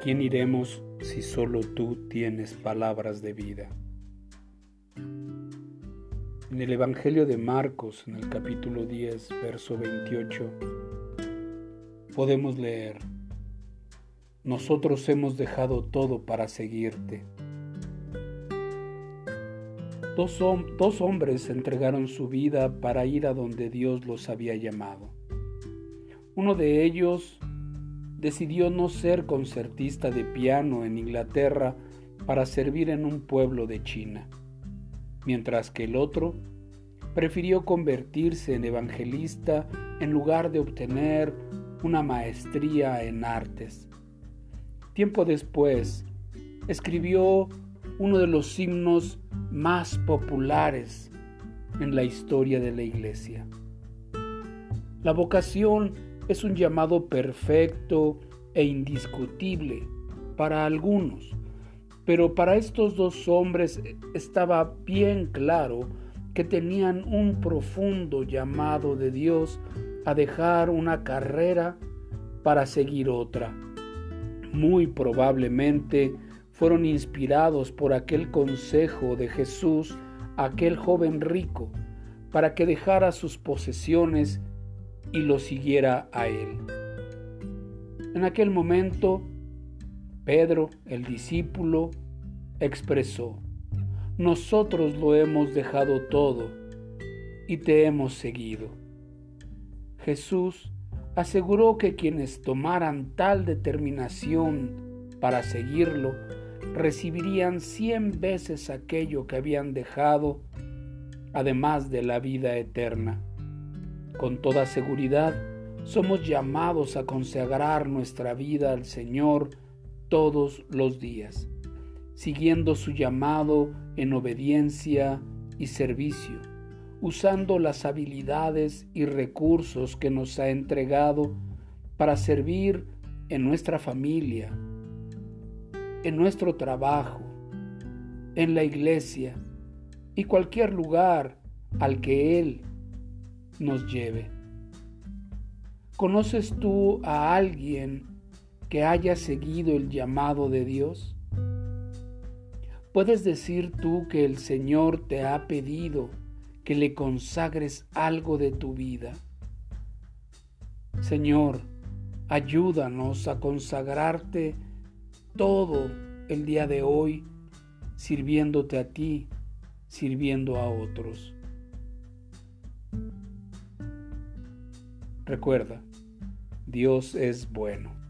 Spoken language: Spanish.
quién iremos si solo tú tienes palabras de vida? En el Evangelio de Marcos, en el capítulo 10, verso 28, podemos leer, Nosotros hemos dejado todo para seguirte. Dos, dos hombres entregaron su vida para ir a donde Dios los había llamado. Uno de ellos decidió no ser concertista de piano en Inglaterra para servir en un pueblo de China, mientras que el otro prefirió convertirse en evangelista en lugar de obtener una maestría en artes. Tiempo después, escribió uno de los himnos más populares en la historia de la Iglesia. La vocación es un llamado perfecto e indiscutible para algunos, pero para estos dos hombres estaba bien claro que tenían un profundo llamado de Dios a dejar una carrera para seguir otra. Muy probablemente fueron inspirados por aquel consejo de Jesús a aquel joven rico para que dejara sus posesiones y lo siguiera a él. En aquel momento, Pedro, el discípulo, expresó, nosotros lo hemos dejado todo y te hemos seguido. Jesús aseguró que quienes tomaran tal determinación para seguirlo recibirían cien veces aquello que habían dejado, además de la vida eterna. Con toda seguridad, somos llamados a consagrar nuestra vida al Señor todos los días, siguiendo su llamado en obediencia y servicio, usando las habilidades y recursos que nos ha entregado para servir en nuestra familia, en nuestro trabajo, en la iglesia y cualquier lugar al que Él nos lleve. ¿Conoces tú a alguien que haya seguido el llamado de Dios? ¿Puedes decir tú que el Señor te ha pedido que le consagres algo de tu vida? Señor, ayúdanos a consagrarte todo el día de hoy sirviéndote a ti, sirviendo a otros. Recuerda, Dios es bueno.